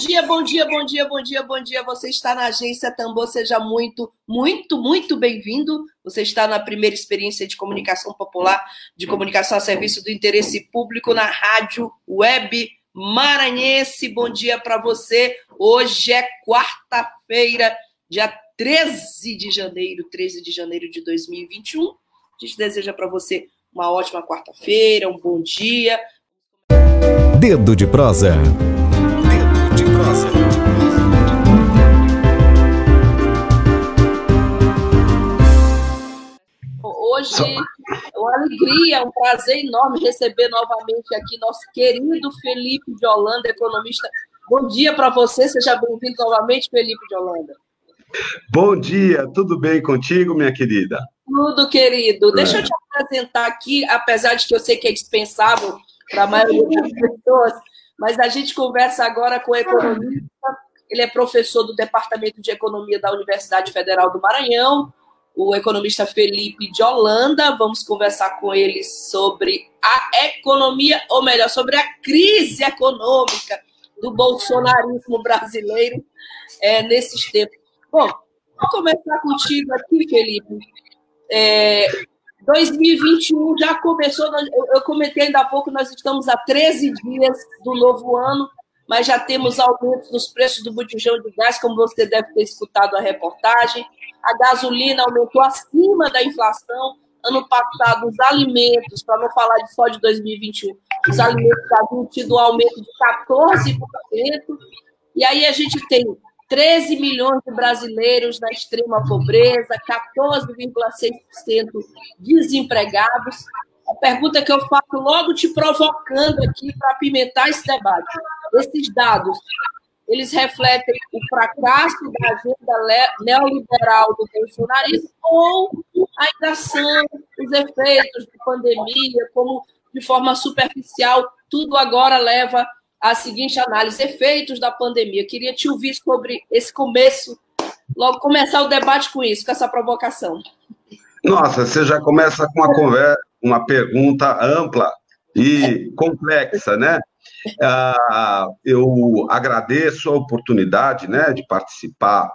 Dia, bom dia, bom dia, bom dia, bom dia. Você está na agência Tambor, seja muito, muito, muito bem-vindo. Você está na primeira experiência de comunicação popular, de comunicação a serviço do interesse público na rádio web maranhense. Bom dia para você. Hoje é quarta-feira, dia 13 de janeiro, 13 de janeiro de 2021. A gente deseja para você uma ótima quarta-feira, um bom dia. Dedo de prosa. Hoje é uma alegria, um prazer enorme receber novamente aqui nosso querido Felipe de Holanda, economista. Bom dia para você, seja bem-vindo novamente, Felipe de Holanda. Bom dia, tudo bem contigo, minha querida? Tudo, querido. Deixa eu te apresentar aqui, apesar de que eu sei que é dispensável para a maioria das pessoas, mas a gente conversa agora com o economista. Ele é professor do Departamento de Economia da Universidade Federal do Maranhão, o economista Felipe de Holanda. Vamos conversar com ele sobre a economia, ou melhor, sobre a crise econômica do bolsonarismo brasileiro é, nesses tempos. Bom, vou começar contigo aqui, Felipe. É, 2021 já começou, eu comentei ainda há pouco, nós estamos a 13 dias do novo ano, mas já temos aumentos nos preços do botijão de gás, como você deve ter escutado a reportagem. A gasolina aumentou acima da inflação. Ano passado, os alimentos, para não falar só de 2021, os alimentos haviam tido um aumento de 14%. E aí a gente tem 13 milhões de brasileiros na extrema pobreza, 14,6% desempregados. A pergunta que eu faço logo te provocando aqui para apimentar esse debate. Esses dados, eles refletem o fracasso da agenda neoliberal do bolsonarismo ou ainda são os efeitos da pandemia, como de forma superficial, tudo agora leva a seguinte análise: efeitos da pandemia. queria te ouvir sobre esse começo, logo começar o debate com isso, com essa provocação. Nossa, você já começa com uma conversa, uma pergunta ampla e complexa, né? Ah, eu agradeço a oportunidade, né, de participar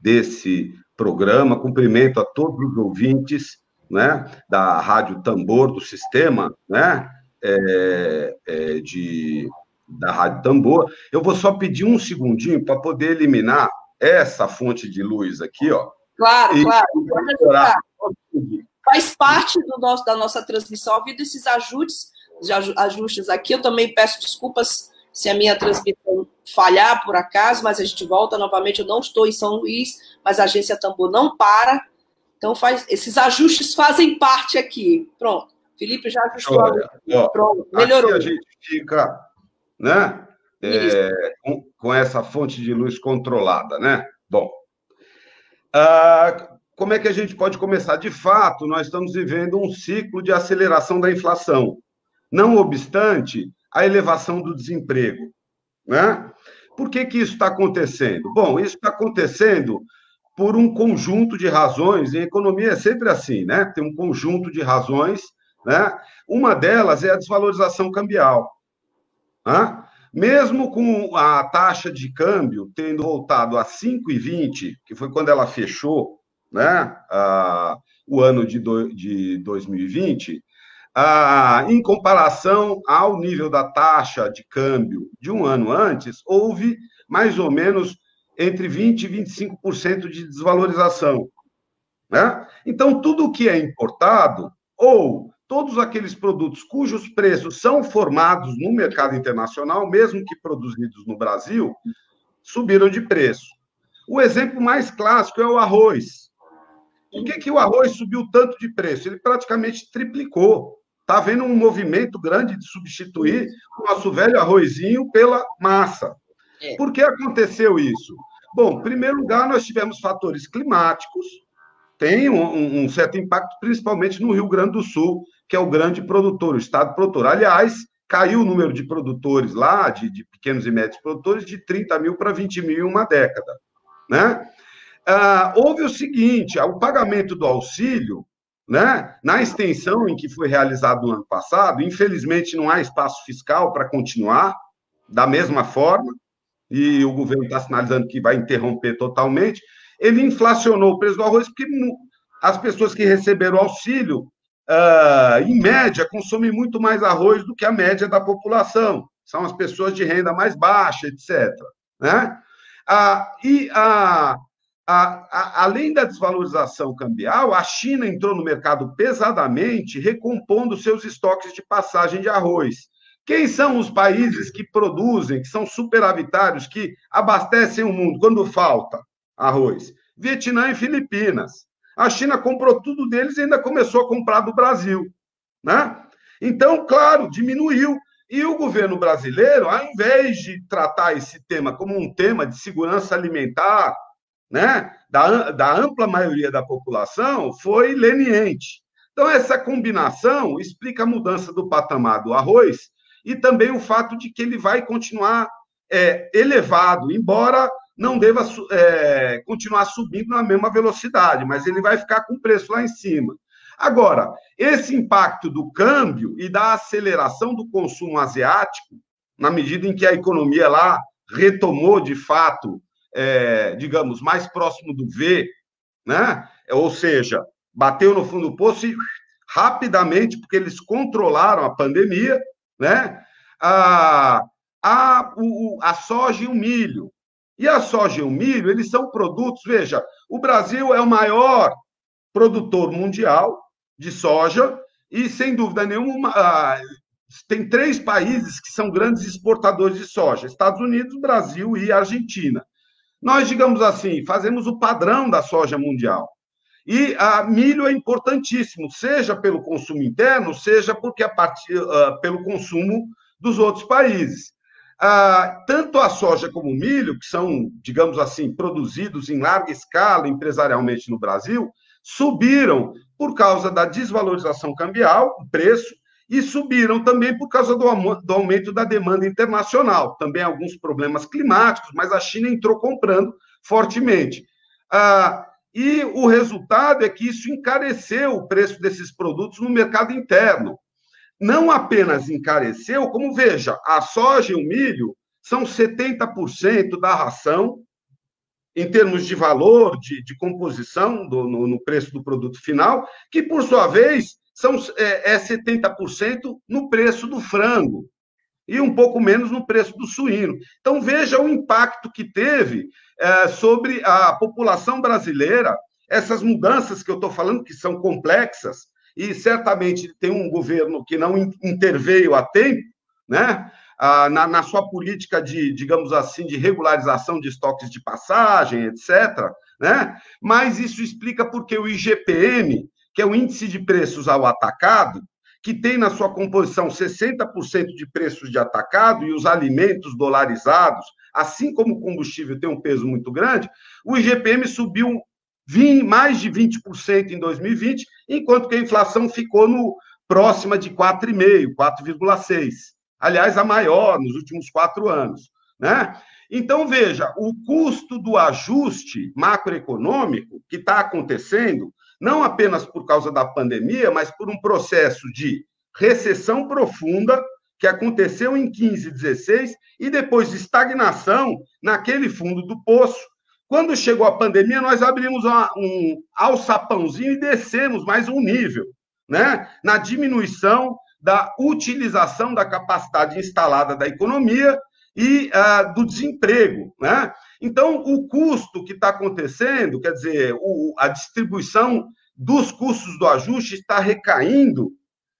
desse programa. Cumprimento a todos os ouvintes, né, da Rádio Tambor do Sistema, né, é, é, de da Rádio Tambor. Eu vou só pedir um segundinho para poder eliminar essa fonte de luz aqui, ó. Claro, e, claro. Faz parte do nosso, da nossa transmissão ao vivo esses ajustes, ajustes aqui. Eu também peço desculpas se a minha transmissão falhar por acaso, mas a gente volta novamente. Eu não estou em São Luís, mas a agência Tambor não para. Então, faz, esses ajustes fazem parte aqui. Pronto. Felipe já ajustou. Olha, ó, Pronto, melhorou. Aqui a gente fica né? É, com, com, essa fonte de luz controlada, né? Bom, ah, como é que a gente pode começar? De fato, nós estamos vivendo um ciclo de aceleração da inflação, não obstante a elevação do desemprego, né? Por que, que isso está acontecendo? Bom, isso está acontecendo por um conjunto de razões, em economia é sempre assim, né? Tem um conjunto de razões, né? Uma delas é a desvalorização cambial. Né? Mesmo com a taxa de câmbio tendo voltado a 5,20, que foi quando ela fechou né, o ano de, do, de 2020, em comparação ao nível da taxa de câmbio de um ano antes, houve mais ou menos entre 20% e 25% de desvalorização. Né? Então, tudo que é importado ou todos aqueles produtos cujos preços são formados no mercado internacional, mesmo que produzidos no Brasil, subiram de preço. O exemplo mais clássico é o arroz. Por que, que o arroz subiu tanto de preço? Ele praticamente triplicou. Está havendo um movimento grande de substituir o nosso velho arrozinho pela massa. Por que aconteceu isso? Bom, em primeiro lugar, nós tivemos fatores climáticos, tem um, um, certo impacto, principalmente no Rio Grande do Sul, que é o grande produtor, o estado produtor. Aliás, caiu o número de produtores lá, de, de pequenos e médios produtores, de 30 mil para 20 mil em uma década. Né? Ah, houve o seguinte: o pagamento do auxílio, né, na extensão em que foi realizado no ano passado, infelizmente não há espaço fiscal para continuar da mesma forma, e o governo está sinalizando que vai interromper totalmente. Ele inflacionou o preço do arroz porque as pessoas que receberam auxílio uh, em média, consomem muito mais arroz do que a média da população. São as pessoas de renda mais baixa, etc. Né? Ah, e além da desvalorização cambial, a China entrou no mercado pesadamente, recompondo seus estoques de passagem de arroz. Quem são os países que produzem, que são superavitários, que abastecem o mundo quando falta arroz? Vietnã e Filipinas. A China comprou tudo deles e ainda começou a comprar do Brasil. Né? Então, claro, diminuiu. E o governo brasileiro, ao invés de tratar esse tema como um tema de segurança alimentar, né, da, da ampla maioria da população, foi leniente. Então, essa combinação explica a mudança do patamar do arroz e também o fato de que ele vai continuar é, elevado, embora não deva é, continuar subindo na mesma velocidade, mas ele vai ficar com o preço lá em cima. Agora, esse impacto do câmbio e da aceleração do consumo asiático, na medida em que a economia lá retomou de fato, é, digamos, mais próximo do V, né? Ou seja, bateu no fundo do poço e rapidamente, porque eles controlaram a pandemia, né? A, a, o, a soja e o milho, e a soja e o milho, eles são produtos, veja, o Brasil é o maior produtor mundial de soja e, sem dúvida nenhuma, ah, tem três países que são grandes exportadores de soja: Estados Unidos, Brasil e Argentina. Nós, digamos assim, fazemos o padrão da soja mundial. E a milho é importantíssimo, seja pelo consumo interno, seja porque a partir, uh, pelo consumo dos outros países. Ah, tanto a soja como o milho, que são, digamos assim, produzidos em larga escala empresarialmente no Brasil, subiram por causa da desvalorização cambial, o preço, e subiram também por causa do, do aumento da demanda internacional. Também alguns problemas climáticos, mas a China entrou comprando fortemente. Ah, e o resultado é que isso encareceu o preço desses produtos no mercado interno não apenas encareceu, como veja, a soja e o milho são 70% da ração, em termos de valor, de, de composição do, no, no, preço do produto final, que, por sua vez, são, é, é 70% no preço do frango e um pouco menos no preço do suíno. Então, veja o impacto que teve é, sobre a população brasileira, essas mudanças que eu estou falando, que são complexas, e certamente tem um governo que não interveio a tempo, né? Ah, na, na, sua política de, digamos assim, de regularização de estoques de passagem, etc. Né? Mas isso explica porque o IGPM, que é o índice de preços ao atacado, que tem na sua composição 60% de preços de atacado e os alimentos dolarizados, assim como o combustível tem um peso muito grande, o IGPM subiu mais de 20% em 2020, enquanto que a inflação ficou no próxima de 4,5%, 4,6%. Aliás, a maior nos últimos quatro anos. Né? Então, veja, o custo do ajuste macroeconômico que está acontecendo, não apenas por causa da pandemia, mas por um processo de recessão profunda que aconteceu em 15, 16 e depois de estagnação naquele fundo do poço quando chegou a pandemia, nós abrimos uma, um alçapãozinho e descemos mais um nível, né? Na diminuição da utilização da capacidade instalada da economia e uh, do desemprego, né? Então, o custo que está acontecendo, quer dizer, o, a distribuição dos custos do ajuste está recaindo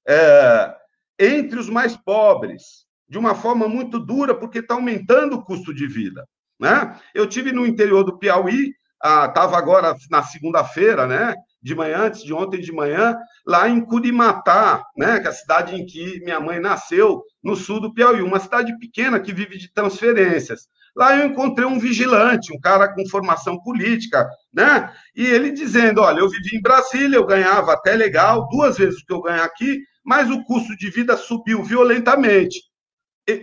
é, entre os mais pobres, de uma forma muito dura, porque está aumentando o custo de vida. Né? Eu tive no interior do Piauí, estava ah, agora na segunda-feira, né? De manhã, antes de ontem de manhã, lá em Curimatá, né? Que é a cidade em que minha mãe nasceu, no sul do Piauí, uma cidade pequena que vive de transferências. Lá eu encontrei um vigilante, um cara com formação política, né? E ele dizendo: olha, eu vivi em Brasília, eu ganhava até legal, duas vezes o que eu ganho aqui, mas o custo de vida subiu violentamente.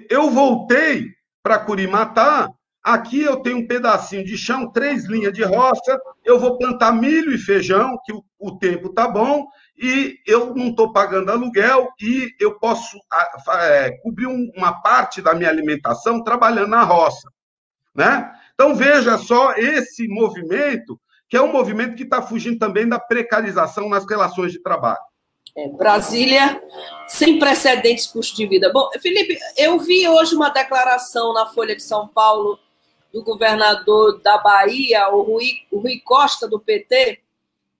Eu voltei para Curimatá, aqui eu tenho um pedacinho de chão, três linhas de roça, eu vou plantar milho e feijão, que o, o tempo tá bom, e eu não estou pagando aluguel e eu posso é, cobrir um, uma parte da minha alimentação trabalhando na roça. Né? Então, veja só esse movimento, que é um movimento que está fugindo também da precarização nas relações de trabalho. É, Brasília, sem precedentes custo de vida. Bom, Felipe, eu vi hoje uma declaração na Folha de São Paulo do governador da Bahia, o Rui, o Rui Costa, do PT,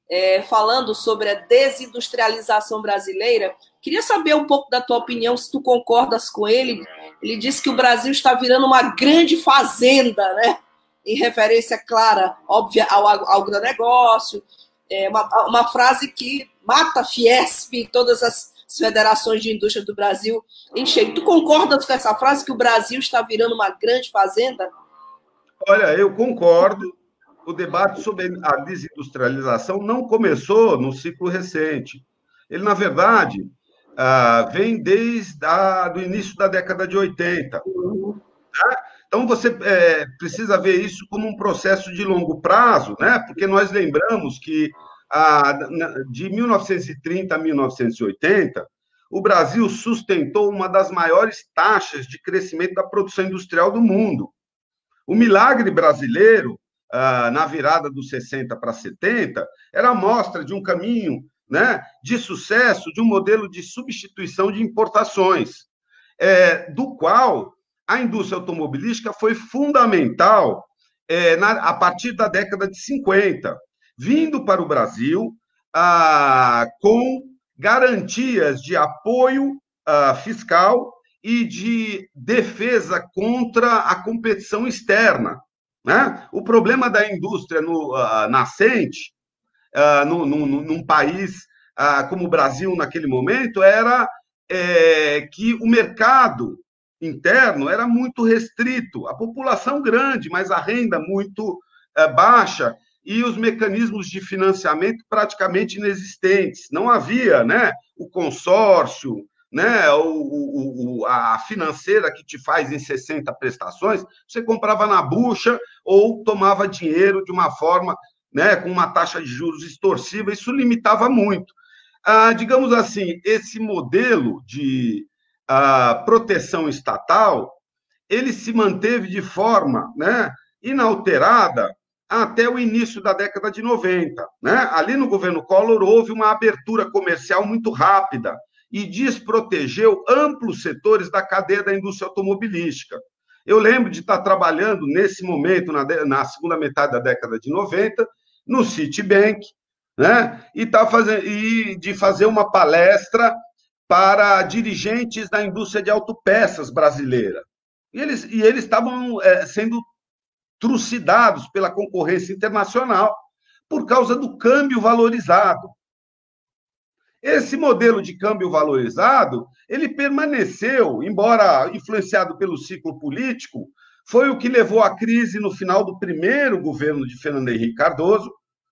é, falando sobre a desindustrialização brasileira. Queria saber um pouco da tua opinião, se tu concordas com ele. Ele disse que o Brasil está virando uma grande fazenda, né? Em referência clara, óbvia, ao, ao agronegócio. É uma, uma frase que mata a Fiesp e todas as federações de indústria do Brasil em cheio. Tu concordas com essa frase que o Brasil está virando uma grande fazenda? Olha, eu concordo o debate sobre a desindustrialização não começou no ciclo recente. Ele, na verdade, ah, vem desde o início da década de 80. Tá? Então, você é, precisa ver isso como um processo de longo prazo, né? porque nós lembramos que ah, de 1930 a 1980, o Brasil sustentou uma das maiores taxas de crescimento da produção industrial do mundo. O milagre brasileiro ah, na virada dos 60 para 70, era a mostra de um caminho né, de sucesso de um modelo de substituição de importações, é, do qual a indústria automobilística foi fundamental é, na, a partir da década de 50, vindo para o Brasil ah, com garantias de apoio ah, fiscal e de defesa contra a competição externa. Né? O problema da indústria no, uh, nascente, uh, no, no, num país uh, como o Brasil naquele momento, era é, que o mercado interno era muito restrito, a população grande, mas a renda muito é, baixa e os mecanismos de financiamento praticamente inexistentes. Não havia né, o consórcio, né, o, o, a financeira que te faz em 60 prestações, você comprava na bucha ou tomava dinheiro de uma forma, né, com uma taxa de juros extorsiva, isso limitava muito. Ah, digamos assim, esse modelo de ah, proteção estatal, ele se manteve de forma né, inalterada até o início da década de 90. Né? Ali no governo Collor houve uma abertura comercial muito rápida, e desprotegeu amplos setores da cadeia da indústria automobilística. Eu lembro de estar trabalhando nesse momento, na, na segunda metade da década de 90, no Citibank, né? e, tá fazendo, e de fazer uma palestra para dirigentes da indústria de autopeças brasileira. E eles, e eles estavam é, sendo trucidados pela concorrência internacional por causa do câmbio valorizado. Esse modelo de câmbio valorizado, ele permaneceu, embora influenciado pelo ciclo político, foi o que levou à crise no final do primeiro governo de Fernando Henrique Cardoso,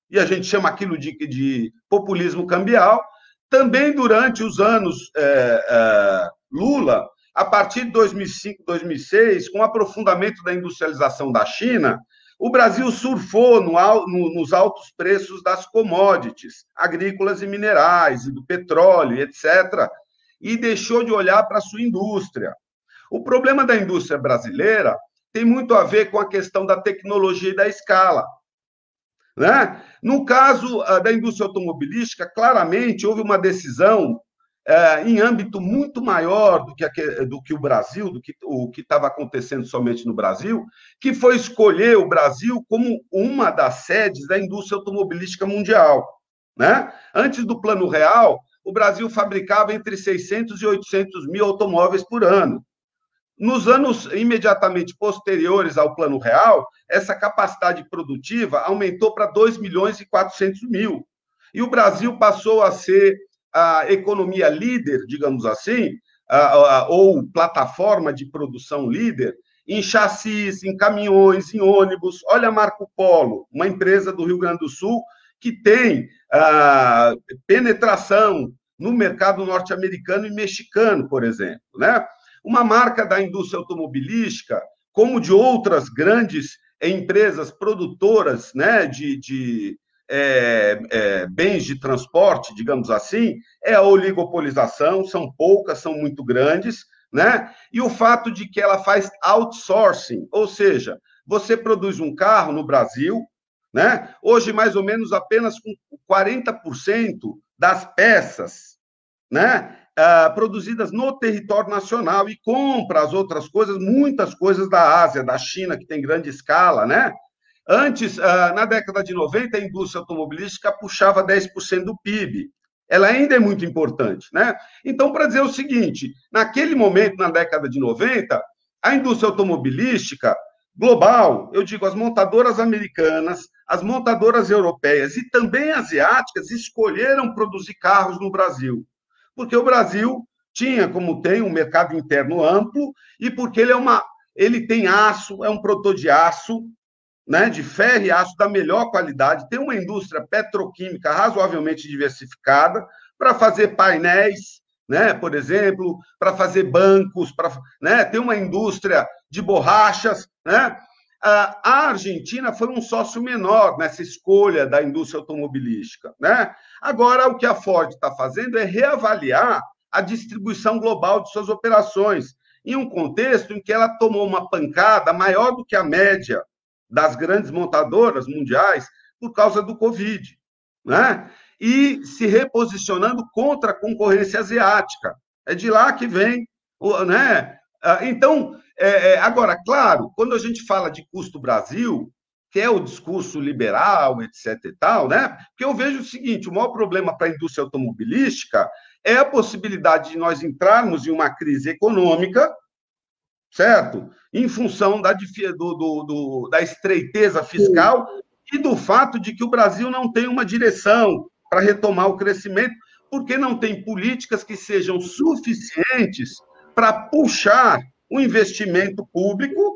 e a gente chama aquilo de, de populismo cambial. Também durante os anos é, é, Lula, a partir de 2005, 2006, com o aprofundamento da industrialização da China, o Brasil surfou no, no, nos altos preços das commodities agrícolas e minerais, e do petróleo, etc., e deixou de olhar para a sua indústria. O problema da indústria brasileira tem muito a ver com a questão da tecnologia e da escala. Né? No caso ah, da indústria automobilística, claramente houve uma decisão é, em âmbito muito maior do que, do que o Brasil, do que o que estava acontecendo somente no Brasil, que foi escolher o Brasil como uma das sedes da indústria automobilística mundial. Né? Antes do Plano Real, o Brasil fabricava entre 600 e 800 mil automóveis por ano. Nos anos imediatamente posteriores ao Plano Real, essa capacidade produtiva aumentou para 2 milhões e 400 mil. E o Brasil passou a ser a economia líder, digamos assim, a, a, ou plataforma de produção líder em chassis, em caminhões, em ônibus. Olha a Marco Polo, uma empresa do Rio Grande do Sul que tem penetração no mercado norte-americano e mexicano, por exemplo. Né? Uma marca da indústria automobilística, como de outras grandes empresas produtoras né, de, de é, é, bens de transporte, digamos assim, é a oligopolização, são poucas, são muito grandes, né? E o fato de que ela faz outsourcing, ou seja, você produz um carro no Brasil, né? Hoje, mais ou menos, apenas com 40% das peças, né? Uh, produzidas no território nacional e compra as outras coisas, muitas coisas da Ásia, da China, que tem grande escala, né? Antes, uh, na década de 90, a indústria automobilística puxava 10% do PIB ela ainda é muito importante, né? Então, para dizer o seguinte, naquele momento, na década de 90, a indústria automobilística global, eu digo, as montadoras americanas, as montadoras europeias e também asiáticas escolheram produzir carros no Brasil, porque o Brasil tinha, como tem, um mercado interno amplo e porque ele é uma, ele tem aço, é um produtor de aço, né, de ferro e aço da melhor qualidade, tem uma indústria petroquímica razoavelmente diversificada para fazer painéis, né, por exemplo, para fazer bancos, para né, ter uma indústria de borrachas. Né? A Argentina foi um sócio menor nessa escolha da indústria automobilística. Né? Agora, o que a Ford está fazendo é reavaliar a distribuição global de suas operações, em um contexto em que ela tomou uma pancada maior do que a média das grandes montadoras mundiais por causa do Covid, né? E se reposicionando contra a concorrência asiática. É de lá que vem, né? Ah, então, é, é, agora, claro, quando a gente fala de custo Brasil, que é o discurso liberal, etc. e tal, né? Porque eu vejo o seguinte: o maior problema para a indústria automobilística é a possibilidade de nós entrarmos em uma crise econômica certo? Em função da, do, do, da estreiteza fiscal e do fato de que o Brasil não tem uma direção para retomar o crescimento, porque não tem políticas que sejam suficientes para puxar o investimento público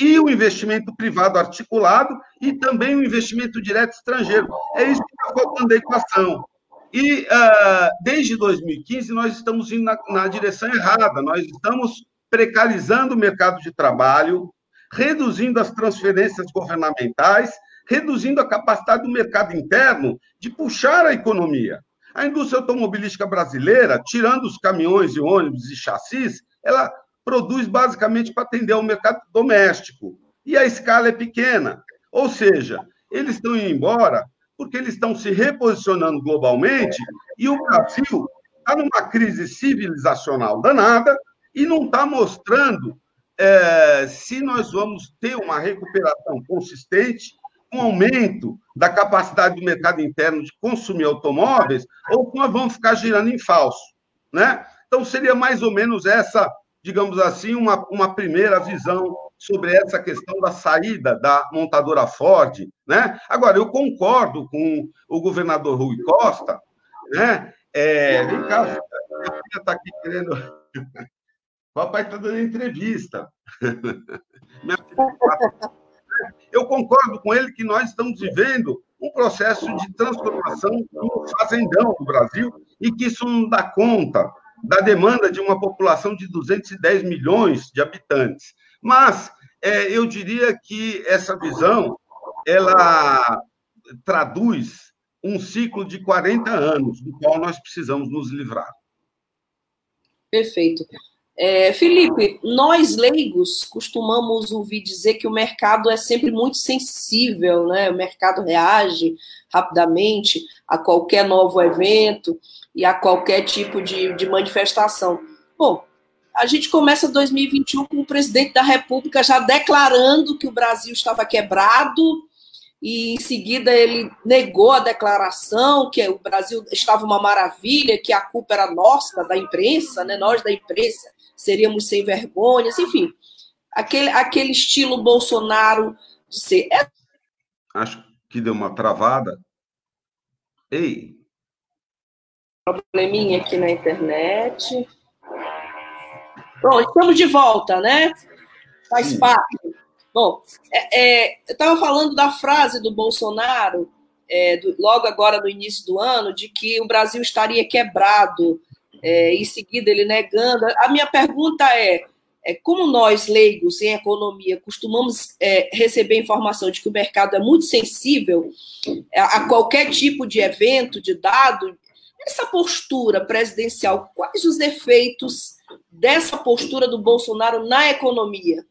e o investimento privado articulado e também o investimento direto estrangeiro. É isso que está faltando da equação. E uh, desde 2015 nós estamos indo na, na direção errada, nós estamos precarizando o mercado de trabalho, reduzindo as transferências governamentais, reduzindo a capacidade do mercado interno de puxar a economia. A indústria automobilística brasileira, tirando os caminhões e ônibus e chassis, ela produz basicamente para atender ao mercado doméstico. E a escala é pequena. Ou seja, eles estão indo embora porque eles estão se reposicionando globalmente e o Brasil está numa crise civilizacional danada, e não está mostrando é, se nós vamos ter uma recuperação consistente, um aumento da capacidade do mercado interno de consumir automóveis, ou se nós vamos ficar girando em falso. Né? Então, seria mais ou menos essa, digamos assim, uma, uma primeira visão sobre essa questão da saída da montadora Ford. Né? Agora, eu concordo com o governador Rui Costa. Né? É, vem cá, minha filha está aqui querendo. Papai está dando entrevista. Eu concordo com ele que nós estamos vivendo um processo de transformação do fazendão no Brasil e que isso não dá conta da demanda de uma população de 210 milhões de habitantes. Mas é, eu diria que essa visão ela traduz um ciclo de 40 anos, do qual nós precisamos nos livrar. Perfeito. É, Felipe, nós leigos costumamos ouvir dizer que o mercado é sempre muito sensível, né? O mercado reage rapidamente a qualquer novo evento e a qualquer tipo de, de manifestação. Bom, a gente começa 2021 com o presidente da República já declarando que o Brasil estava quebrado, e em seguida ele negou a declaração que o Brasil estava uma maravilha, que a culpa era nossa, da imprensa, né? nós da imprensa seríamos sem vergonhas, enfim, aquele, aquele estilo Bolsonaro de ser. É... Acho que deu uma travada. Ei! Probleminha aqui na internet. Bom, estamos de volta, né? Faz Sim. parte. Bom, é, é, eu estava falando da frase do Bolsonaro, é, do, logo agora no início do ano, de que o Brasil estaria quebrado, é, em seguida ele negando. A minha pergunta é: é, como nós, leigos em economia, costumamos é, receber informação de que o mercado é muito sensível a qualquer tipo de evento, de dado, essa postura presidencial, quais os efeitos dessa postura do Bolsonaro na economia?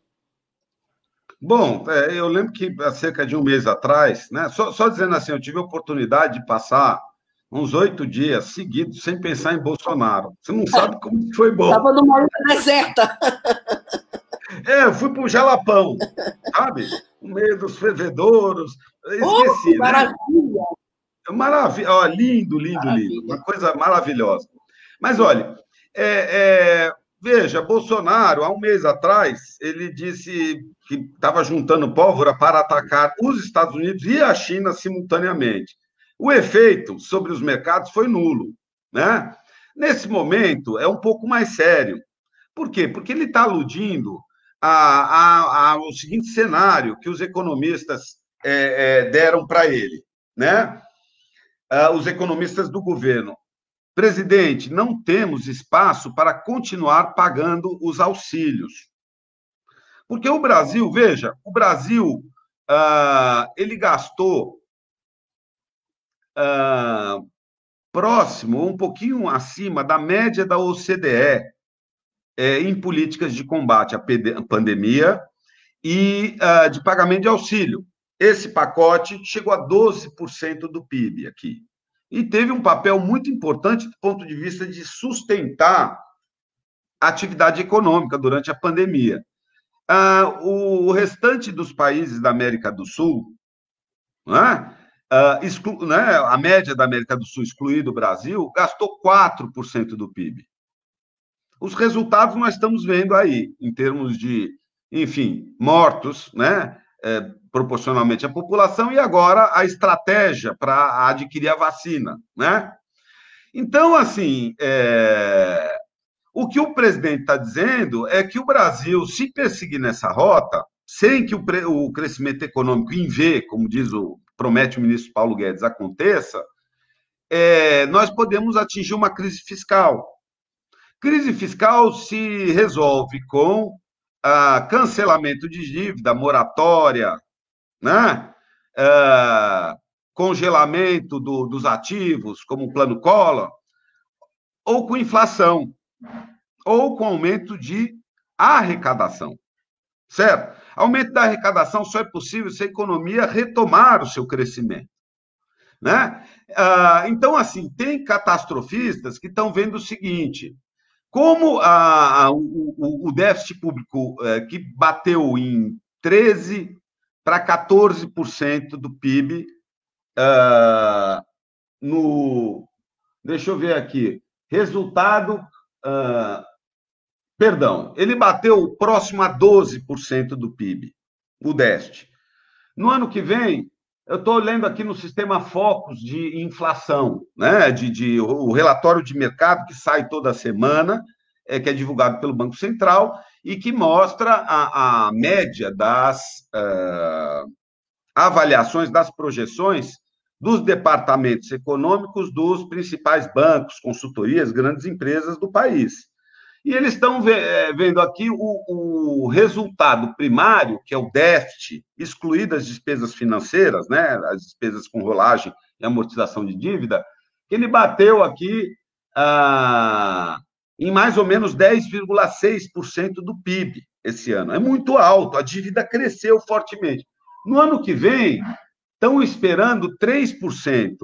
Bom, é, eu lembro que há cerca de um mês atrás, né, só, só dizendo assim, eu tive a oportunidade de passar uns oito dias seguidos sem pensar em Bolsonaro. Você não sabe como foi bom. Estava numa ilha deserta. É, eu fui para o Jalapão, sabe? No meio dos fervedouros. Esqueci, oh, né? maravilha! Né? Maravilha! Ó, lindo, lindo, maravilha. lindo. Uma coisa maravilhosa. Mas, olha, é, é, veja, Bolsonaro, há um mês atrás, ele disse que estava juntando pólvora para atacar os Estados Unidos e a China simultaneamente. O efeito sobre os mercados foi nulo. Né? Nesse momento, é um pouco mais sério. Por quê? Porque ele está aludindo a, a, ao seguinte cenário que os economistas é, é, deram para ele. Né? Ah, os economistas do governo. Presidente, não temos espaço para continuar pagando os auxílios. Porque o Brasil, veja, o Brasil ah, ele gastou uh, próximo, um pouquinho acima da média da OCDE é, em políticas de combate à pandemia e uh, de pagamento de auxílio. Esse pacote chegou a 12% do PIB aqui. E teve um papel muito importante do ponto de vista de sustentar a atividade econômica durante a pandemia. Uh, o, o, restante dos países da América do Sul, né, uh, exclu, né, a média da América do Sul, excluído o Brasil, gastou 4% do PIB. Os resultados nós estamos vendo aí, em termos de, enfim, mortos, né, é, proporcionalmente à população, e agora a estratégia para adquirir a vacina, né? Então, assim, é... o que o presidente está dizendo é que o Brasil, se perseguir nessa rota, sem que o, pre... o crescimento econômico em V, como diz o promete o ministro Paulo Guedes aconteça, é, nós podemos atingir uma crise fiscal. Crise fiscal se resolve com ah, cancelamento de dívida, moratória, né? Ah, congelamento do, dos ativos, como o Plano Collor, ou com inflação, ou com aumento de arrecadação. Certo? Aumento da arrecadação só é possível se a economia retomar o seu crescimento. Né? Ah, então, assim, tem catastrofistas que estão vendo o seguinte: como a, a, o, o, déficit público é, que bateu em 13% para 14% do PIB ah, no. Deixa eu ver aqui. Resultado. Ah, Perdão, ele bateu próximo a 12% do PIB, o déficit. No ano que vem, eu estou olhando aqui no sistema Focus de inflação, né? de, de, o relatório de mercado que sai toda semana, é, que é divulgado pelo Banco Central, e que mostra a, a média das uh, avaliações, das projeções dos departamentos econômicos dos principais bancos, consultorias, grandes empresas do país. E eles estão é, vendo aqui o, o, resultado primário, que é o déficit, excluído as despesas financeiras, né, as despesas com rolagem e amortização de dívida, que ele bateu aqui ah, em mais ou menos 10,6% do PIB esse ano. É muito alto, a dívida cresceu fortemente. No ano que vem, estão esperando 3%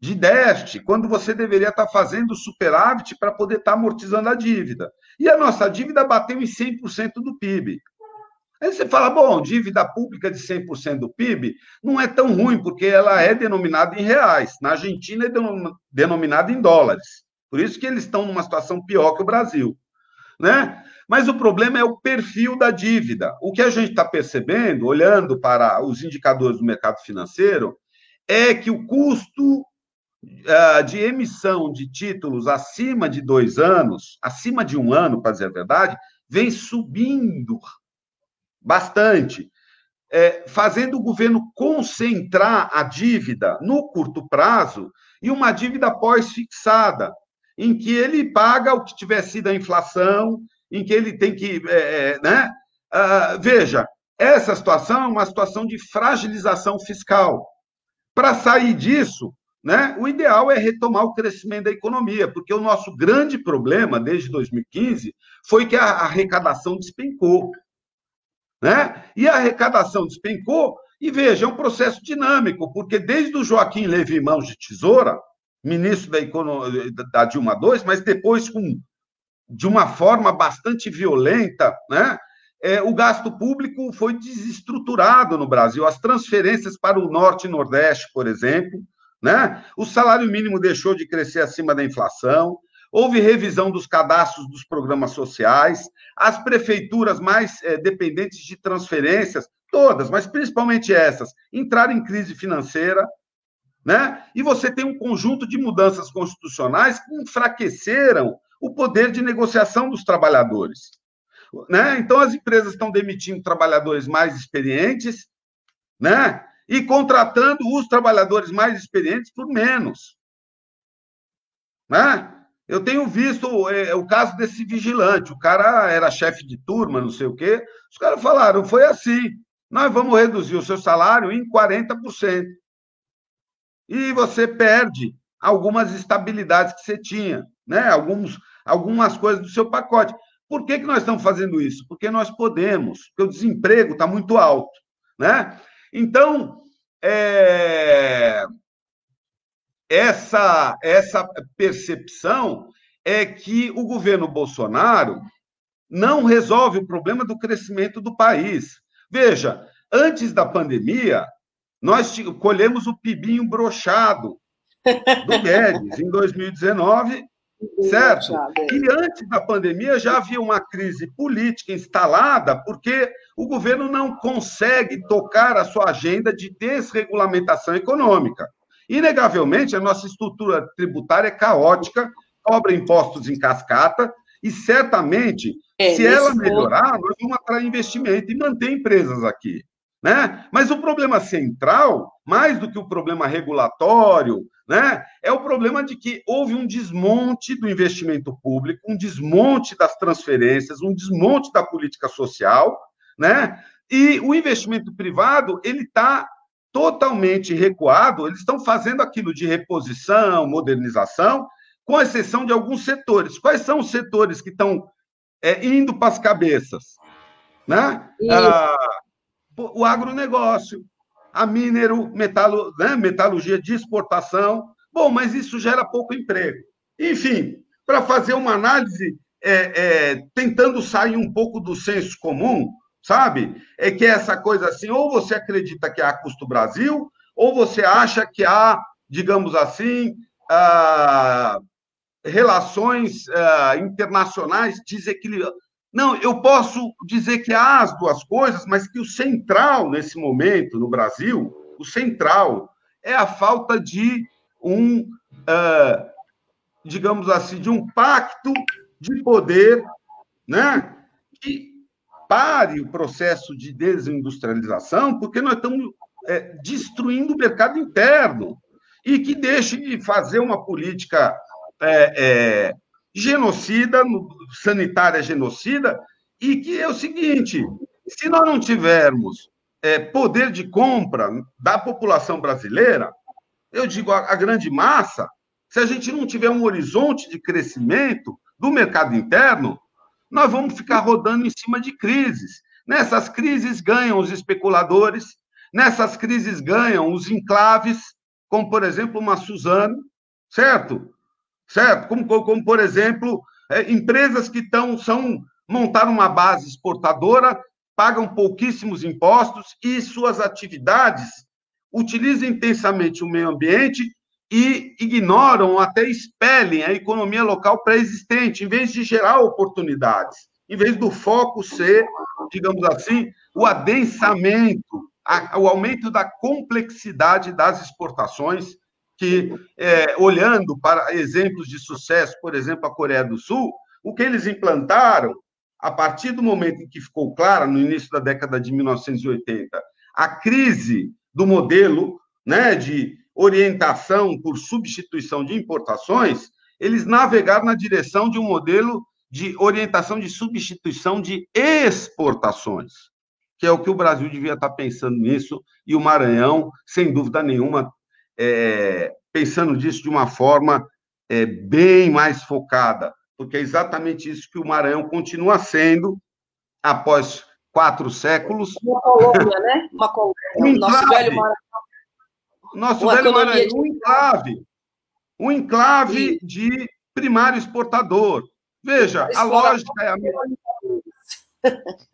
de déficit, quando você deveria estar fazendo superávit para poder estar amortizando a dívida. E a nossa dívida bateu em 100% do PIB. Aí você fala, bom, dívida pública de 100% do PIB não é tão ruim, porque ela é denominada em reais. Na Argentina é denominada em dólares. Por isso que eles estão numa situação pior que o Brasil. Né? Mas o problema é o perfil da dívida. O que a gente está percebendo, olhando para os indicadores do mercado financeiro, é que o custo de emissão de títulos acima de dois anos, acima de um ano, para dizer a verdade, vem subindo bastante, é, fazendo o governo concentrar a dívida no curto prazo e uma dívida pós-fixada, em que ele paga o que tiver sido a inflação, em que ele tem que. É, é né? Ah, veja, essa situação é uma situação de fragilização fiscal. Para sair disso, né, o ideal é retomar o crescimento da economia, porque o nosso grande problema desde 2015 foi que a arrecadação despencou. Né? E a arrecadação despencou, e veja, é um processo dinâmico, porque desde o Joaquim Levy Mãos de Tesoura, ministro da, economia, da Dilma II, mas depois com, de uma forma bastante violenta, né? É, o gasto público foi desestruturado no Brasil. As transferências para o Norte e Nordeste, por exemplo, né? o salário mínimo deixou de crescer acima da inflação, houve revisão dos cadastros dos programas sociais, as prefeituras mais é, dependentes de transferências, todas, mas principalmente essas, entraram em crise financeira, né? E você tem um conjunto de mudanças constitucionais que enfraqueceram o poder de negociação dos trabalhadores. Né? Então, as empresas estão demitindo trabalhadores mais experientes né? E contratando os trabalhadores mais experientes por menos. Né? Eu tenho visto é, o caso desse vigilante. O cara era chefe de turma, não sei o quê. Os caras falaram: foi assim. Nós vamos reduzir o seu salário em 40%. E você perde algumas estabilidades que você tinha, né? Alguns, algumas coisas do seu pacote. Por que, que nós estamos fazendo isso? Porque nós podemos, porque o desemprego está muito alto. Né? Então, é essa, essa percepção é que o governo Bolsonaro não resolve o problema do crescimento do país. Veja, antes da pandemia, nós colhemos o pibinho brochado do Guedes em 2019, certo? E antes da pandemia já havia uma crise política instalada, porque o governo não consegue tocar a sua agenda de desregulamentação econômica. Inegavelmente, a nossa estrutura tributária é caótica, cobra impostos em cascata, e certamente, é, se ela melhorar, ponto... nós vamos atrair investimento e manter empresas aqui. Né? Mas o problema central, mais do que o problema regulatório, né, é o problema de que houve um desmonte do investimento público, um desmonte das transferências, um desmonte da política social, né? E o investimento privado ele está totalmente recuado, eles estão fazendo aquilo de reposição, modernização, com exceção de alguns setores. Quais são os setores que estão é, indo para as cabeças? Né? Ah, o agronegócio, a minero, metalo, né? metalurgia de exportação. Bom, mas isso gera pouco emprego. Enfim, para fazer uma análise é, é, tentando sair um pouco do senso comum, sabe? É que essa coisa assim, ou você acredita que há custo Brasil, ou você acha que há, digamos assim, ah, relações ah, internacionais desequilibradas. Não, eu posso dizer que há as duas coisas, mas que o central nesse momento no Brasil, o central, é a falta de um, uh, digamos assim, de um pacto de poder, né, que pare o processo de desindustrialização, porque nós estamos é, destruindo o mercado interno e que deixe de fazer uma política é, é, genocida, sanitária genocida, e que é o seguinte: se nós não tivermos é, poder de compra da população brasileira, eu digo a, a grande massa, se a gente não tiver um horizonte de crescimento do mercado interno, nós vamos ficar rodando em cima de crises. Nessas crises ganham os especuladores, nessas crises ganham os enclaves, como, por exemplo, uma Suzano, certo? Certo? Como, como por exemplo, é, empresas que estão, são, montaram uma base exportadora, pagam pouquíssimos impostos e suas atividades utilizam intensamente o meio ambiente e ignoram, até expelem a economia local pré-existente, em vez de gerar oportunidades, em vez do foco ser, digamos assim, o adensamento, a, o aumento da complexidade das exportações, que, é, olhando para exemplos de sucesso, por exemplo, a Coreia do Sul, o que eles implantaram a partir do momento em que ficou clara, no início da década de 1980, a crise do modelo né, de orientação por substituição de importações, eles navegaram na direção de um modelo de orientação de substituição de exportações, que é o que o Brasil devia estar pensando nisso, e o Maranhão, sem dúvida nenhuma, é, pensando disso de uma forma é, bem mais focada, porque é exatamente isso que o Maranhão continua sendo após quatro séculos. Uma colônia, né? Uma colônia. Um Nosso velho Maranhão. Nosso uma velho Maranhão, de... um enclave. Um enclave de primário exportador. Veja, a lógica é a mesma.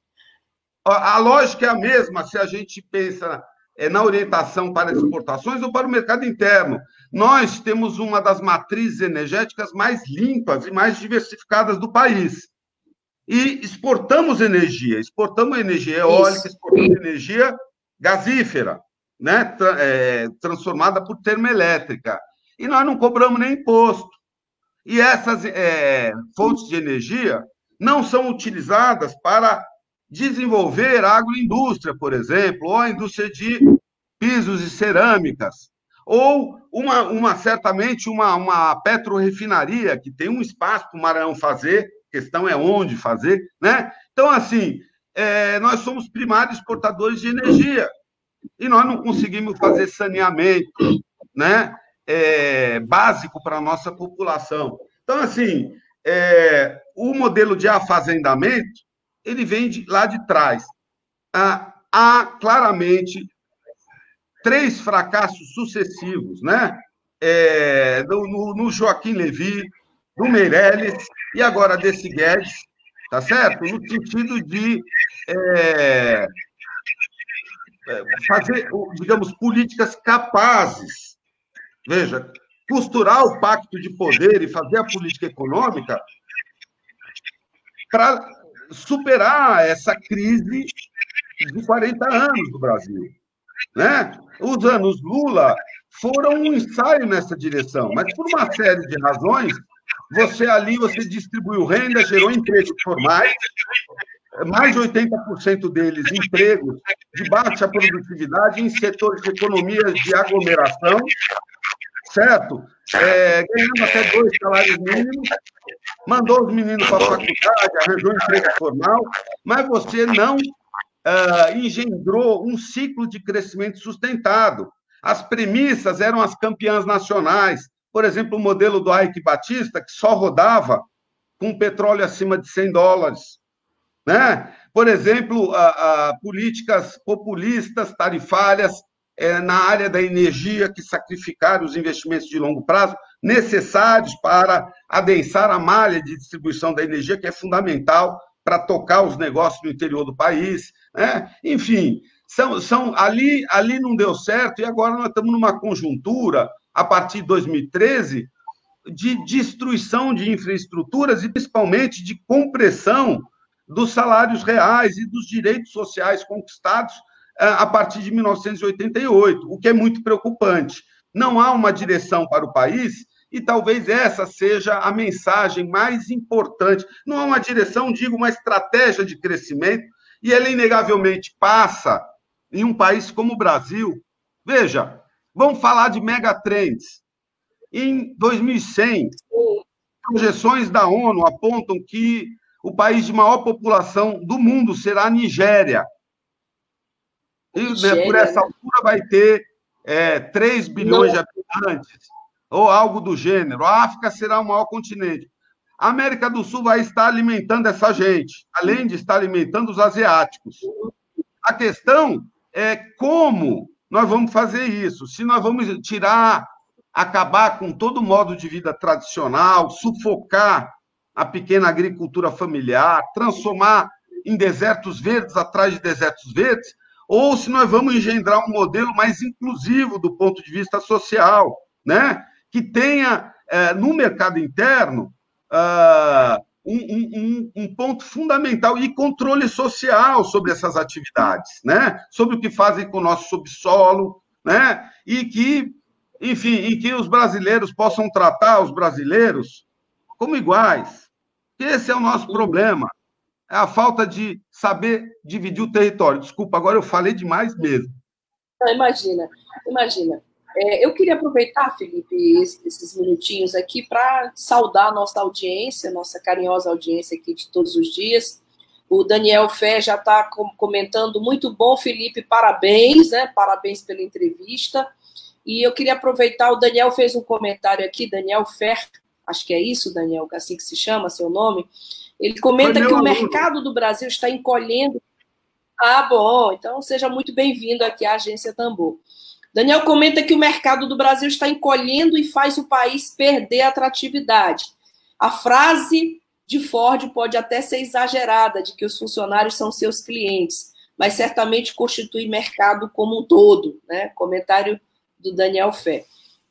A lógica é a mesma se a gente pensa é, na orientação para exportações ou para o mercado interno. Nós temos uma das matrizes energéticas mais limpas e mais diversificadas do país. E exportamos energia, exportamos energia eólica, Isso. exportamos energia gasífera, né? É, transformada por termoelétrica. E nós não cobramos nem imposto. E essas é, fontes de energia não são utilizadas para desenvolver a agroindústria, por exemplo, ou a indústria de pisos e cerâmicas, ou uma, uma certamente uma, uma petrorefinaria que tem um espaço para o Maranhão fazer, questão é onde fazer, né? Então, assim, é, nós somos primários exportadores de energia e nós não conseguimos fazer saneamento, né? É, básico para a nossa população. Então, assim, é, o modelo de afazendamento ele vem de, lá de trás. Ah, há claramente três fracassos sucessivos, né? É, no, no, Joaquim Levi, no Meirelles e agora desse Guedes, tá certo? No sentido de é, é fazer, digamos, políticas capazes. Veja, costurar o pacto de poder e fazer a política econômica para superar essa crise de 40 anos do Brasil. Né? Os anos Lula foram um ensaio nessa direção, mas por uma série de razões, você ali você distribuiu renda, gerou empregos formais, mais de 80% deles empregos de baixa produtividade em setores de economia de aglomeração, certo? É, ganhando até dois salários mínimos, mandou os meninos para a faculdade, arranjou emprego formal, mas você não uh, engendrou um ciclo de crescimento sustentado. As premissas eram as campeãs nacionais. Por exemplo, o modelo do Ike Batista, que só rodava com petróleo acima de 100 dólares. Né? Por exemplo, a, a políticas populistas, tarifárias, é, na área da energia que sacrificaram os investimentos de longo prazo necessários para adensar a malha de distribuição da energia, que é fundamental para tocar os negócios no interior do país. Né? Enfim, são, são ali, ali não deu certo, e agora nós estamos numa conjuntura, a partir de 2013, de destruição de infraestruturas e principalmente de compressão dos salários reais e dos direitos sociais conquistados a partir de 1988, o que é muito preocupante. Não há uma direção para o país e talvez essa seja a mensagem mais importante. Não há uma direção, digo, uma estratégia de crescimento, e ela inegavelmente passa em um país como o Brasil. Veja, vamos falar de megatrends. Em 2100, projeções da ONU apontam que o país de maior população do mundo será a Nigéria. E por essa altura vai ter é, 3 bilhões Não. de habitantes, ou algo do gênero. A África será o maior continente. A América do Sul vai estar alimentando essa gente, além de estar alimentando os asiáticos. A questão é como nós vamos fazer isso. Se nós vamos tirar, acabar com todo o modo de vida tradicional, sufocar a pequena agricultura familiar, transformar em desertos verdes atrás de desertos verdes, ou se nós vamos engendrar um modelo mais inclusivo do ponto de vista social, né? que tenha é, no mercado interno uh, um, um, um, ponto fundamental e controle social sobre essas atividades, né? sobre o que fazem com o nosso subsolo, né? e que, enfim, e que os brasileiros possam tratar os brasileiros como iguais. Esse é o nosso problema. É a falta de saber dividir o território. Desculpa, agora eu falei demais mesmo. Não, imagina, imagina. É, eu queria aproveitar, Felipe, esses minutinhos aqui para saudar a nossa audiência, nossa carinhosa audiência aqui de todos os dias. O Daniel Fé já está comentando, muito bom, Felipe, parabéns, né? Parabéns pela entrevista. E eu queria aproveitar, o Daniel fez um comentário aqui, Daniel Fer, acho que é isso, Daniel, assim que se chama, seu nome. Ele comenta que o mercado do Brasil está encolhendo. Ah, bom, então seja muito bem-vindo aqui à Agência Tambor. Daniel comenta que o mercado do Brasil está encolhendo e faz o país perder atratividade. A frase de Ford pode até ser exagerada, de que os funcionários são seus clientes, mas certamente constitui mercado como um todo. Né? Comentário do Daniel Fé.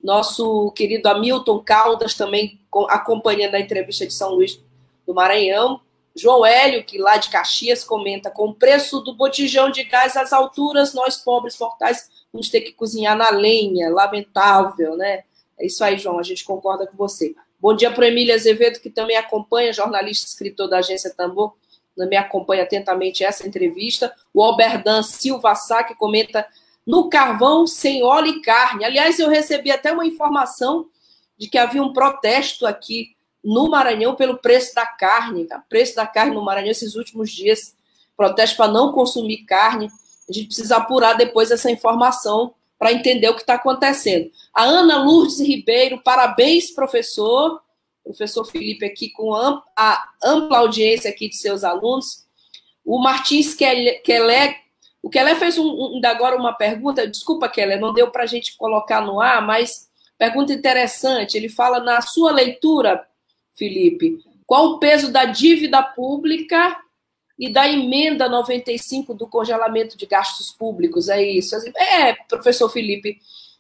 Nosso querido Hamilton Caldas também acompanhando a entrevista de São Luís do Maranhão. João Hélio, que lá de Caxias, comenta: com o preço do botijão de gás às alturas, nós pobres mortais vamos ter que cozinhar na lenha, lamentável, né? É isso aí, João, a gente concorda com você. Bom dia para Emília Azevedo, que também acompanha, jornalista escritor da agência Tambor, também acompanha atentamente essa entrevista. O Alberdan Silva Sá, que comenta no carvão sem óleo e carne. Aliás, eu recebi até uma informação de que havia um protesto aqui no Maranhão pelo preço da carne. Tá? Preço da carne no Maranhão esses últimos dias. Protesto para não consumir carne. A gente precisa apurar depois essa informação para entender o que está acontecendo. A Ana Lourdes Ribeiro, parabéns, professor. Professor Felipe aqui com a ampla audiência aqui de seus alunos. O Martins Kelé, o Kelé fez um, um, agora uma pergunta, desculpa, Kelé, não deu para a gente colocar no ar, mas pergunta interessante. Ele fala na sua leitura, Felipe, qual o peso da dívida pública e da emenda 95 do congelamento de gastos públicos, é isso. É, professor Felipe,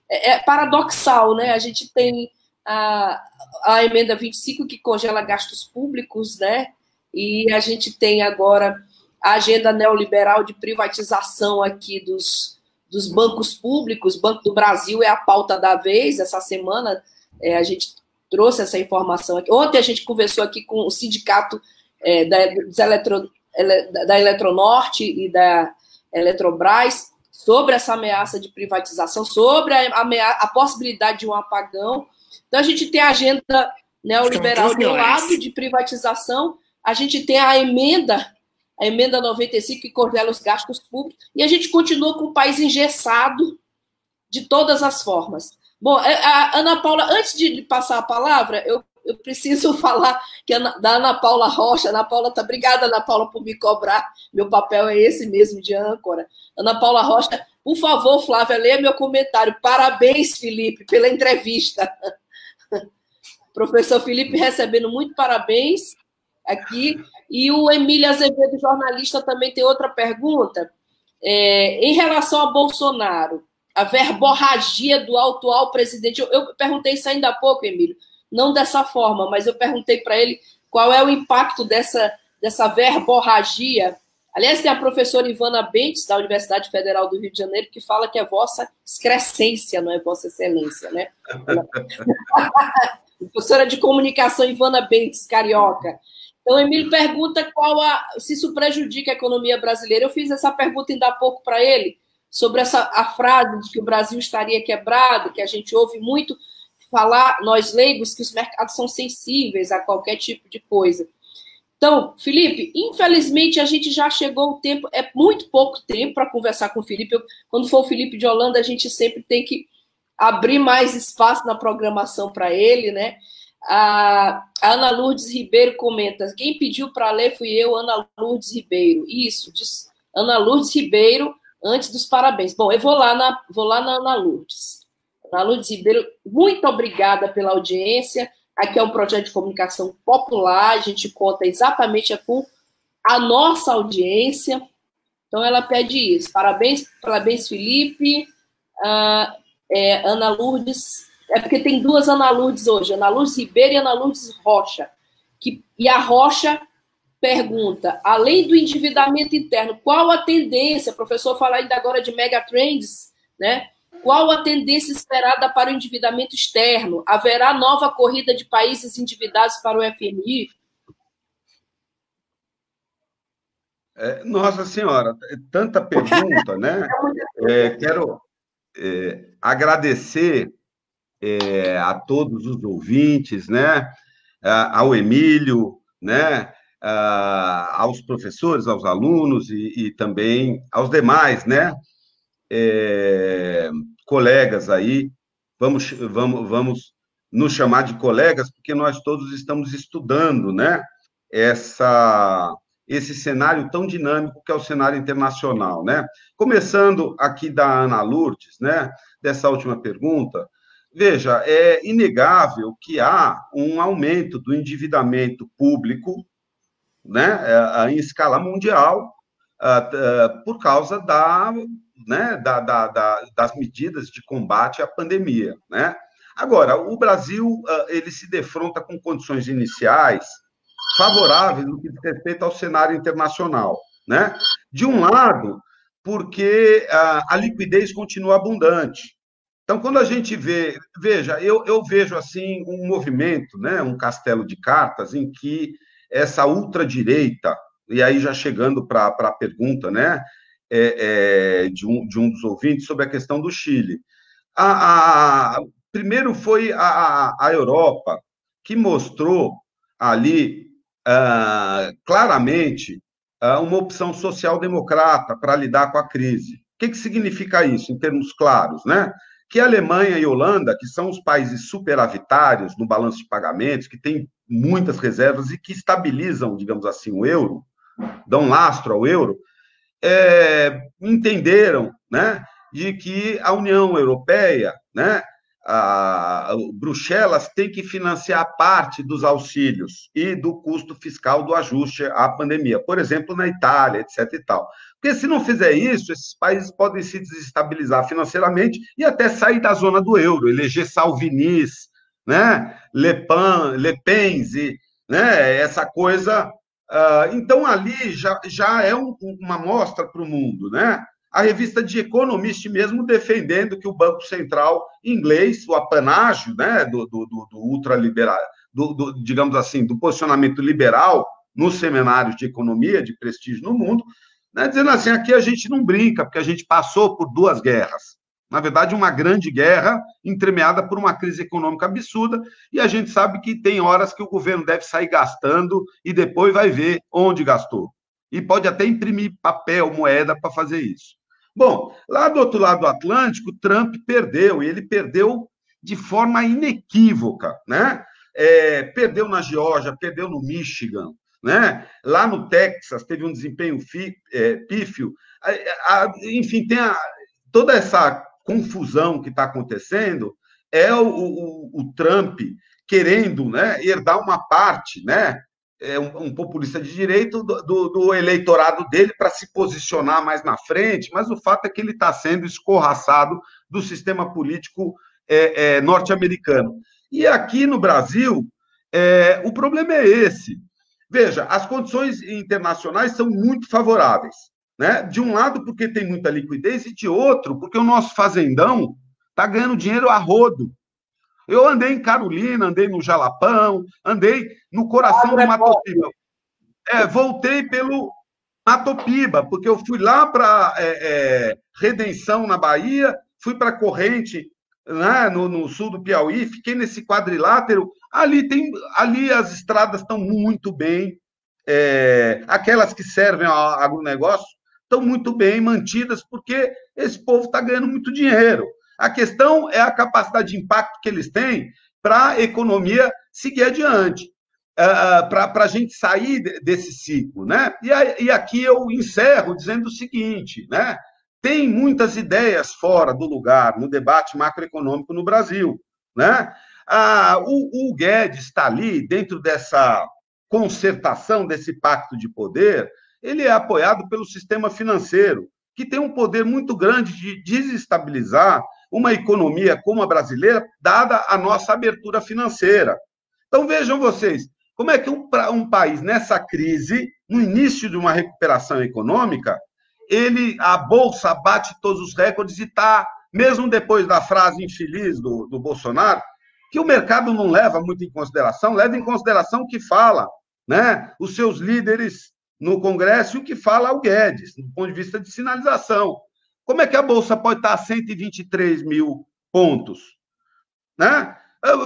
é, é paradoxal, né? A gente tem a, a emenda 25 que congela gastos públicos, né? E a gente tem agora a agenda neoliberal de privatização aqui dos, dos bancos públicos. Banco do Brasil é a pauta da vez, essa semana é, a gente trouxe essa informação aqui. Ontem a gente conversou aqui com o sindicato é, da, eletro, da Eletronorte e da Eletrobras sobre essa ameaça de privatização, sobre a, ameaça, a possibilidade de um apagão. Então, a gente tem a agenda neoliberal de um lado de privatização, a gente tem a emenda, a emenda 95, que congela os gastos públicos, e a gente continua com o país engessado de todas as formas. Bom, é, a Ana Paula, antes de passar a palavra, eu eu preciso falar que a, da Ana Paula Rocha. Ana Paula, tá obrigada, Ana Paula, por me cobrar. Meu papel é esse mesmo de âncora. Ana Paula Rocha, por favor, Flávia, leia meu comentário. Parabéns, Felipe, pela entrevista. Professor Felipe recebendo muito parabéns aqui. E o Emílio Azevedo, jornalista, também tem outra pergunta. É, em relação a Bolsonaro, a verborragia do atual presidente. Eu, eu perguntei isso ainda há pouco, Emílio não dessa forma, mas eu perguntei para ele qual é o impacto dessa, dessa verborragia. Aliás, tem a professora Ivana Bentes, da Universidade Federal do Rio de Janeiro, que fala que é vossa excrescência, não é vossa excelência, né? professora de comunicação Ivana Bentes, carioca. Então, Emílio pergunta qual a, se isso prejudica a economia brasileira. Eu fiz essa pergunta ainda há pouco para ele, sobre essa, a frase de que o Brasil estaria quebrado, que a gente ouve muito, falar, nós leigos, que os mercados são sensíveis a qualquer tipo de coisa. Então, Felipe, infelizmente a gente já chegou o tempo, é muito pouco tempo para conversar com o Felipe. Eu, quando for o Felipe de Holanda, a gente sempre tem que abrir mais espaço na programação para ele, né? A Ana Lourdes Ribeiro comenta: quem pediu para ler fui eu, Ana Lourdes Ribeiro. Isso, diz Ana Lourdes Ribeiro, antes dos parabéns. Bom, eu vou lá na, vou lá na Ana Lourdes. Lourdes Ribeiro, muito obrigada pela audiência. Aqui é um projeto de comunicação popular, a gente conta exatamente com a nossa audiência. Então, ela pede isso. Parabéns, parabéns Felipe. Uh, é, Ana Lourdes. É porque tem duas Ana Lourdes hoje, Ana Lourdes Ribeiro e Ana Lourdes Rocha. Que, e a Rocha pergunta: além do endividamento interno, qual a tendência? O professor fala ainda agora de megatrends, né? Qual a tendência esperada para o endividamento externo? Haverá nova corrida de países endividados para o FMI? É, nossa Senhora, tanta pergunta, né? É, quero é, agradecer é, a todos os ouvintes, né? Ao Emílio, né? Aos professores, aos alunos e, e também aos demais, né? É, colegas aí, vamos, vamos, vamos nos chamar de colegas, porque nós todos estamos estudando, né? Essa esse cenário tão dinâmico que é o cenário internacional, né? Começando aqui da Ana Lourdes, né? Dessa última pergunta, veja, é inegável que há um aumento do endividamento público, né? É, em escala mundial, por causa da, né? Da, da, da, das medidas de combate à pandemia, né? Agora, o Brasil ele se defronta com condições iniciais favoráveis no que diz respeito ao cenário internacional. Né? De um lado, porque a, a liquidez continua abundante. Então, quando a gente vê, veja, eu, eu vejo assim um movimento, né, um castelo de cartas em que essa ultradireita, e aí já chegando para a pergunta, né, é, é, de, um, de um dos ouvintes sobre a questão do Chile. A, a primeiro foi a, a Europa que mostrou ali ah, claramente ah, uma opção social-democrata para lidar com a crise. O que, que significa isso, em termos claros? Né? Que a Alemanha e Holanda, que são os países superavitários no balanço de pagamentos, que têm muitas reservas e que estabilizam, digamos assim, o euro, dão lastro ao euro, é, entenderam né, de que a União Europeia né, a, Bruxelas tem que financiar parte dos auxílios e do custo fiscal do ajuste à pandemia, por exemplo, na Itália, etc. e tal. Porque se não fizer isso, esses países podem se desestabilizar financeiramente e até sair da zona do euro, eleger Salvinis, né? Le Pen, Le Pens, e, né? essa coisa. Uh, então, ali já, já é um, uma mostra para o mundo, né? a revista de Economist mesmo defendendo que o Banco Central inglês, o apanágio né, do, do, do ultraliberal, do, do, digamos assim, do posicionamento liberal nos seminários de economia de prestígio no mundo, né, dizendo assim, aqui a gente não brinca, porque a gente passou por duas guerras. Na verdade, uma grande guerra entremeada por uma crise econômica absurda, e a gente sabe que tem horas que o governo deve sair gastando e depois vai ver onde gastou. E pode até imprimir papel, moeda para fazer isso. Bom, lá do outro lado do Atlântico, Trump perdeu, e ele perdeu de forma inequívoca, né? É, perdeu na Geórgia, perdeu no Michigan, né? Lá no Texas teve um desempenho fi, é, pífio. A, a, enfim, tem a, toda essa confusão que está acontecendo é o, o, o, Trump querendo né, herdar uma parte né, é um, um, populista de direito do, do, do eleitorado dele para se posicionar mais na frente, mas o fato é que ele está sendo escorraçado do sistema político é, é, norte-americano. E aqui no Brasil, é, o problema é esse. Veja, as condições internacionais são muito favoráveis. Né? De um lado, porque tem muita liquidez, e de outro, porque o nosso fazendão está ganhando dinheiro a rodo. Eu andei em Carolina, andei no Jalapão, andei no coração do Matopiba. É, voltei pelo Matopiba, porque eu fui lá para é, é, Redenção, na Bahia, fui para Corrente, né, no, no, sul do Piauí, fiquei nesse quadrilátero. Ali, tem, ali as estradas estão muito bem, é, aquelas que servem ao agronegócio estão muito bem mantidas, porque esse povo está ganhando muito dinheiro. A questão é a capacidade de impacto que eles têm para a economia seguir adiante, uh, para a gente sair desse ciclo. Né? E, aqui eu encerro dizendo o seguinte: né? tem muitas ideias fora do lugar no debate macroeconômico no Brasil. Né? O, o Guedes está ali, dentro dessa concertação, desse pacto de poder, ele é apoiado pelo sistema financeiro, que tem um poder muito grande de desestabilizar uma economia como a brasileira, dada a nossa abertura financeira. Então vejam vocês, como é que um, um país nessa crise, no início de uma recuperação econômica, ele a bolsa bate todos os recordes e está, mesmo depois da frase infeliz do, do Bolsonaro, que o mercado não leva muito em consideração, leva em consideração o que fala, né? Os seus líderes no Congresso e o que fala o Guedes, do ponto de vista de sinalização. Como é que a Bolsa pode estar a 123 mil pontos? Né?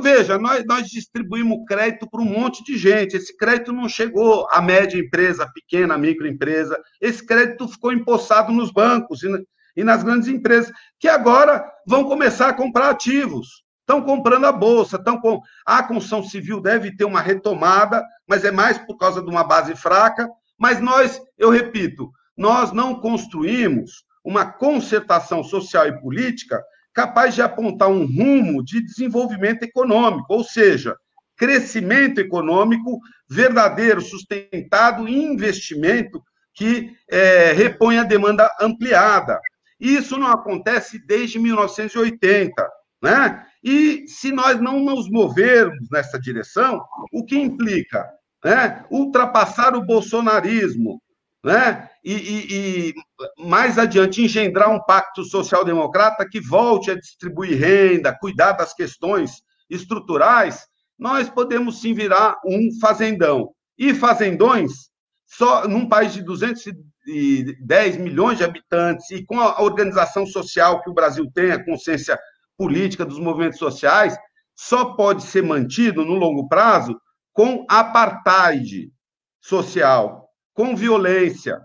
Veja, nós, nós distribuímos crédito para um monte de gente. Esse crédito não chegou à média empresa, à pequena, microempresa. Esse crédito ficou empossado nos bancos e, e nas grandes empresas, que agora vão começar a comprar ativos. Estão comprando a bolsa, estão com. A construção civil deve ter uma retomada, mas é mais por causa de uma base fraca. Mas nós, eu repito, nós não construímos uma concertação social e política capaz de apontar um rumo de desenvolvimento econômico, ou seja, crescimento econômico verdadeiro, sustentado e investimento que é, repõe a demanda ampliada. Isso não acontece desde 1980, né? E se nós não nos movermos nessa direção, o que implica? Né? Ultrapassar o bolsonarismo, né? E, e, e, mais adiante engendrar um pacto social-democrata que volte a distribuir renda, cuidar das questões estruturais, nós podemos sim virar um fazendão. E fazendões, só num país de 210 milhões de habitantes e com a organização social que o Brasil tem, a consciência política dos movimentos sociais, só pode ser mantido no longo prazo com apartheid social, com violência,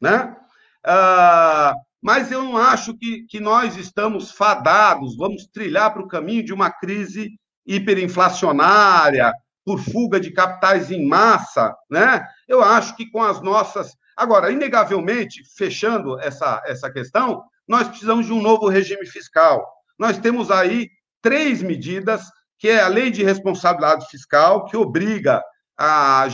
né? Ah, mas eu não acho que, que nós estamos fadados, vamos trilhar para o caminho de uma crise hiperinflacionária, por fuga de capitais em massa, né? Eu acho que com as nossas. Agora, inegavelmente, fechando essa, essa questão, nós precisamos de um novo regime fiscal. Nós temos aí três medidas, que é a lei de responsabilidade fiscal, que obriga a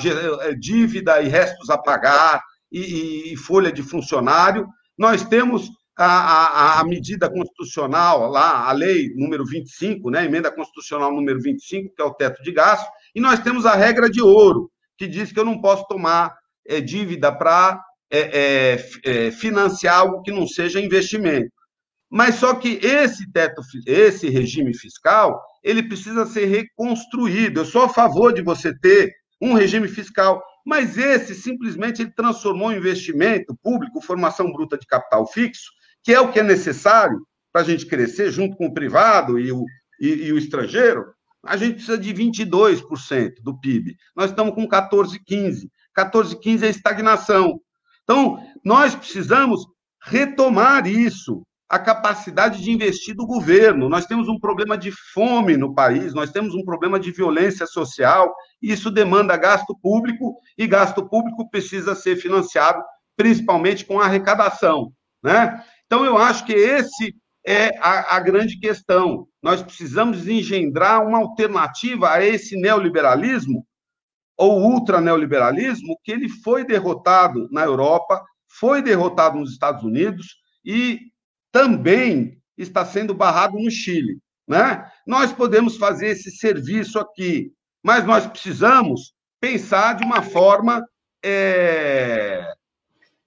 eh, dívida e restos a pagar e, e folha de funcionário. Nós temos a, a, a, medida constitucional lá, a lei número 25, né, emenda constitucional número 25, que é o teto de gasto, e nós temos a regra de ouro, que diz que eu não posso tomar é, dívida para é, é, financiar algo que não seja investimento. Mas só que esse teto, esse regime fiscal, ele precisa ser reconstruído. Eu sou a favor de você ter um regime fiscal, mas esse simplesmente ele transformou o investimento público, formação bruta de capital fixo, que é o que é necessário para a gente crescer junto com o privado e o, e, e o estrangeiro, a gente precisa de 22% do PIB. Nós estamos com 14, 15. 14, 15 é estagnação. Então, nós precisamos retomar isso a capacidade de investir do governo. Nós temos um problema de fome no país, nós temos um problema de violência social, e isso demanda gasto público, e gasto público precisa ser financiado principalmente com arrecadação. Né? Então, eu acho que esse é a, a grande questão. Nós precisamos engendrar uma alternativa a esse neoliberalismo, ou ultraneoliberalismo, que ele foi derrotado na Europa, foi derrotado nos Estados Unidos, e também está sendo barrado no Chile. Né? Nós podemos fazer esse serviço aqui, mas nós precisamos pensar de uma forma é,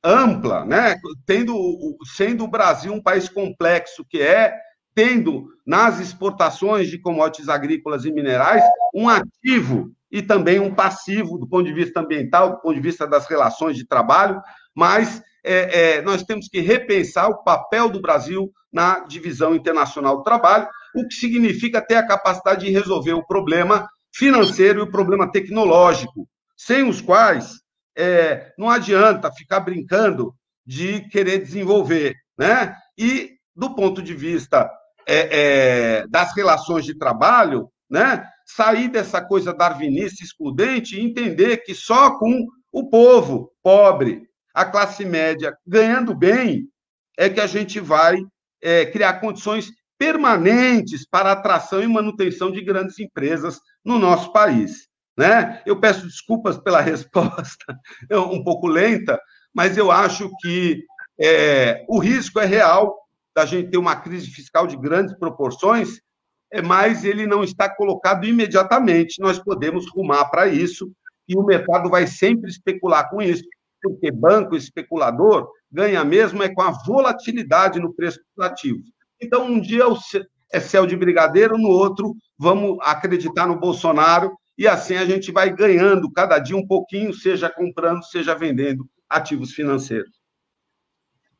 ampla, né? Tendo, sendo o Brasil um país complexo que é, tendo nas exportações de commodities agrícolas e minerais um ativo e também um passivo do ponto de vista ambiental, do ponto de vista das relações de trabalho, mas é, é, nós temos que repensar o papel do Brasil na divisão internacional do trabalho, o que significa ter a capacidade de resolver o problema financeiro e o problema tecnológico, sem os quais é, não adianta ficar brincando de querer desenvolver. Né? E, do ponto de vista é, é, das relações de trabalho, né? sair dessa coisa darwinista excludente e entender que só com o povo pobre, a classe média ganhando bem, é que a gente vai é, criar condições permanentes para atração e manutenção de grandes empresas no nosso país. Né? Eu peço desculpas pela resposta, é um pouco lenta, mas eu acho que é, o risco é real da gente ter uma crise fiscal de grandes proporções, é, mas ele não está colocado imediatamente. Nós podemos rumar para isso e o mercado vai sempre especular com isso porque banco especulador ganha mesmo é com a volatilidade no preço dos ativos. Então, um dia é céu de brigadeiro, no outro, vamos acreditar no Bolsonaro e assim a gente vai ganhando cada dia um pouquinho, seja comprando, seja vendendo ativos financeiros.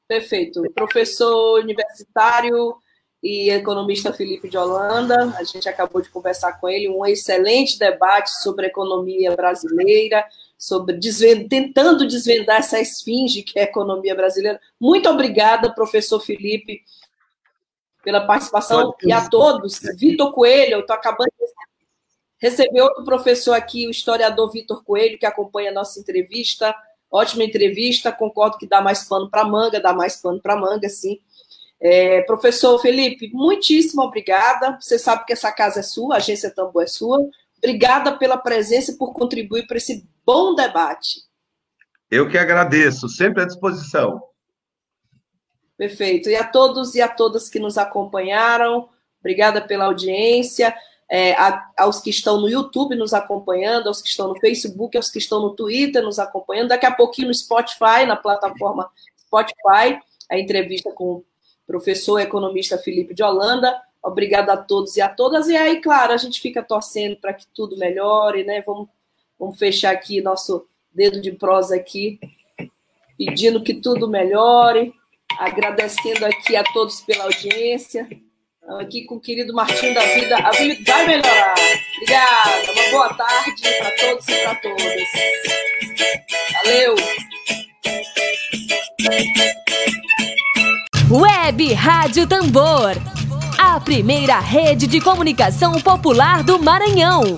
Perfeito. Professor universitário e economista Felipe de Holanda, a gente acabou de conversar com ele, um excelente debate sobre a economia brasileira, sobre desvend... tentando desvendar essa esfinge que é a economia brasileira. Muito obrigada, professor Felipe, pela participação e a todos. Vitor Coelho, eu estou acabando de receber outro professor aqui, o historiador Vitor Coelho, que acompanha a nossa entrevista. Ótima entrevista, concordo que dá mais pano para manga, dá mais pano para manga, sim. É, professor Felipe, muitíssimo obrigada. Você sabe que essa casa é sua, a agência Tambor é sua. Obrigada pela presença e por contribuir para esse bom debate. Eu que agradeço, sempre à disposição. Perfeito. E a todos e a todas que nos acompanharam, obrigada pela audiência. É, a, aos que estão no YouTube nos acompanhando, aos que estão no Facebook, aos que estão no Twitter nos acompanhando, daqui a pouquinho no Spotify, na plataforma Spotify, a entrevista com o professor economista Felipe de Holanda. Obrigada a todos e a todas. E aí, claro, a gente fica torcendo para que tudo melhore, né? Vamos, vamos fechar aqui nosso dedo de prosa aqui, pedindo que tudo melhore, agradecendo aqui a todos pela audiência. Aqui com o querido Martinho da Vida. A vida vai melhorar. Obrigada. Uma boa tarde para todos e para todas. Valeu. Web Rádio Tambor. A primeira rede de comunicação popular do Maranhão.